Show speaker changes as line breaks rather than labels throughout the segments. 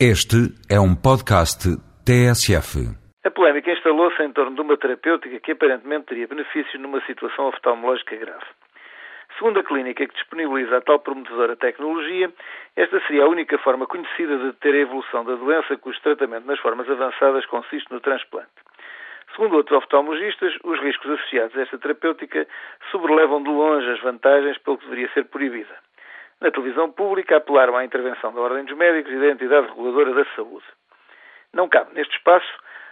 Este é um podcast TSF.
A polémica instalou-se em torno de uma terapêutica que aparentemente teria benefícios numa situação oftalmológica grave. Segundo a clínica que disponibiliza a tal prometedora tecnologia, esta seria a única forma conhecida de deter a evolução da doença cujo tratamento nas formas avançadas consiste no transplante. Segundo outros oftalmologistas, os riscos associados a esta terapêutica sobrelevam de longe as vantagens pelo que deveria ser proibida na televisão pública apelaram à intervenção da Ordem dos Médicos e da entidade reguladora da saúde. Não cabe, neste espaço,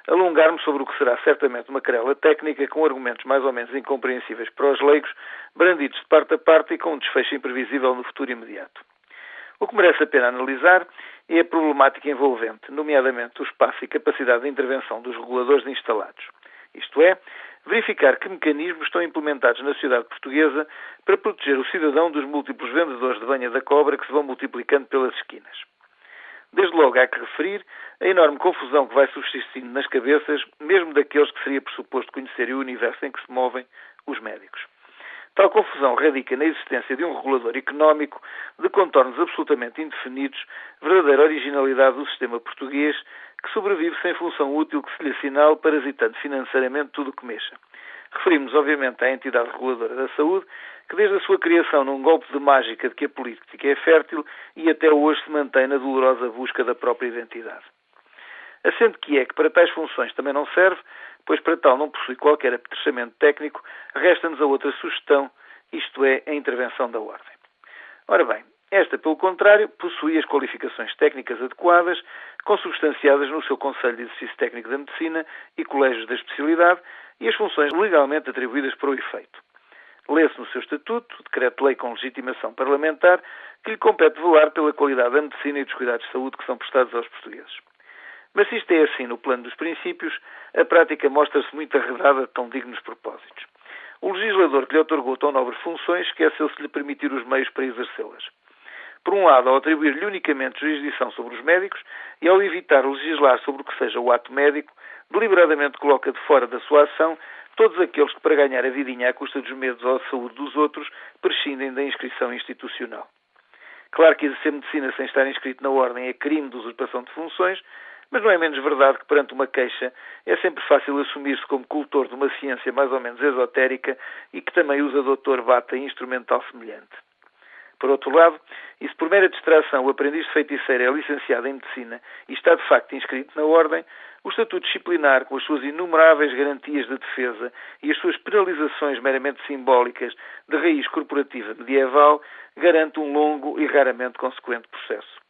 alongar-me sobre o que será certamente uma querela técnica com argumentos mais ou menos incompreensíveis para os leigos, brandidos de parte a parte e com um desfecho imprevisível no futuro imediato. O que merece a pena analisar é a problemática envolvente, nomeadamente o espaço e capacidade de intervenção dos reguladores instalados. Isto é, verificar que mecanismos estão implementados na sociedade portuguesa para proteger o cidadão dos múltiplos vendedores de banha da cobra que se vão multiplicando pelas esquinas. Desde logo há que referir a enorme confusão que vai subsistindo nas cabeças, mesmo daqueles que seria pressuposto conhecerem o universo em que se movem os médicos. Tal confusão radica na existência de um regulador económico de contornos absolutamente indefinidos, verdadeira originalidade do sistema português, que sobrevive sem função útil que se lhe assinale, parasitando financeiramente tudo o que mexa. Referimos, obviamente, à entidade reguladora da saúde, que desde a sua criação num golpe de mágica de que a política é fértil e até hoje se mantém na dolorosa busca da própria identidade. Assente que é que para tais funções também não serve, pois para tal não possui qualquer apetrechamento técnico, resta-nos a outra sugestão, isto é, a intervenção da ordem. Ora bem, esta, pelo contrário, possui as qualificações técnicas adequadas, consubstanciadas no seu Conselho de Exercício Técnico da Medicina e colégios da especialidade e as funções legalmente atribuídas para o efeito. Lê-se no seu estatuto, decreto-lei com legitimação parlamentar, que lhe compete velar pela qualidade da medicina e dos cuidados de saúde que são prestados aos portugueses. Mas se isto é assim no plano dos princípios, a prática mostra-se muito arredada de tão dignos propósitos. O legislador que lhe otorgou tão nobres funções esqueceu-se de lhe permitir os meios para exercê-las. Por um lado, ao atribuir-lhe unicamente jurisdição sobre os médicos e ao evitar legislar sobre o que seja o ato médico, deliberadamente coloca de fora da sua ação todos aqueles que, para ganhar a vidinha à custa dos medos ou da saúde dos outros, prescindem da inscrição institucional. Claro que exercer medicina sem estar inscrito na ordem é crime de usurpação de funções, mas não é menos verdade que perante uma queixa é sempre fácil assumir-se como cultor de uma ciência mais ou menos esotérica e que também usa doutor bata instrumental semelhante. Por outro lado, e se por mera distração o aprendiz de feiticeiro é licenciado em medicina e está de facto inscrito na ordem, o estatuto disciplinar, com as suas inumeráveis garantias de defesa e as suas penalizações meramente simbólicas de raiz corporativa medieval, garante um longo e raramente consequente processo.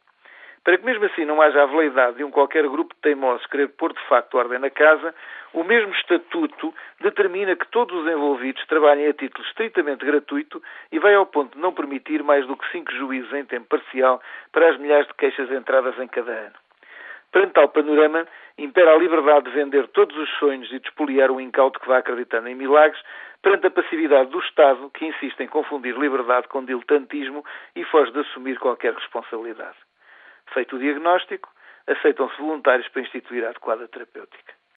Para que mesmo assim não haja a veleidade de um qualquer grupo de teimosos querer pôr de facto ordem na casa, o mesmo estatuto determina que todos os envolvidos trabalhem a título estritamente gratuito e vai ao ponto de não permitir mais do que cinco juízes em tempo parcial para as milhares de queixas entradas em cada ano. Perante tal panorama, impera a liberdade de vender todos os sonhos e de espoliar o incauto que vai acreditando em milagres, perante a passividade do Estado, que insiste em confundir liberdade com diletantismo e foge de assumir qualquer responsabilidade. Feito o diagnóstico, aceitam-se voluntários para instituir a adequada terapêutica.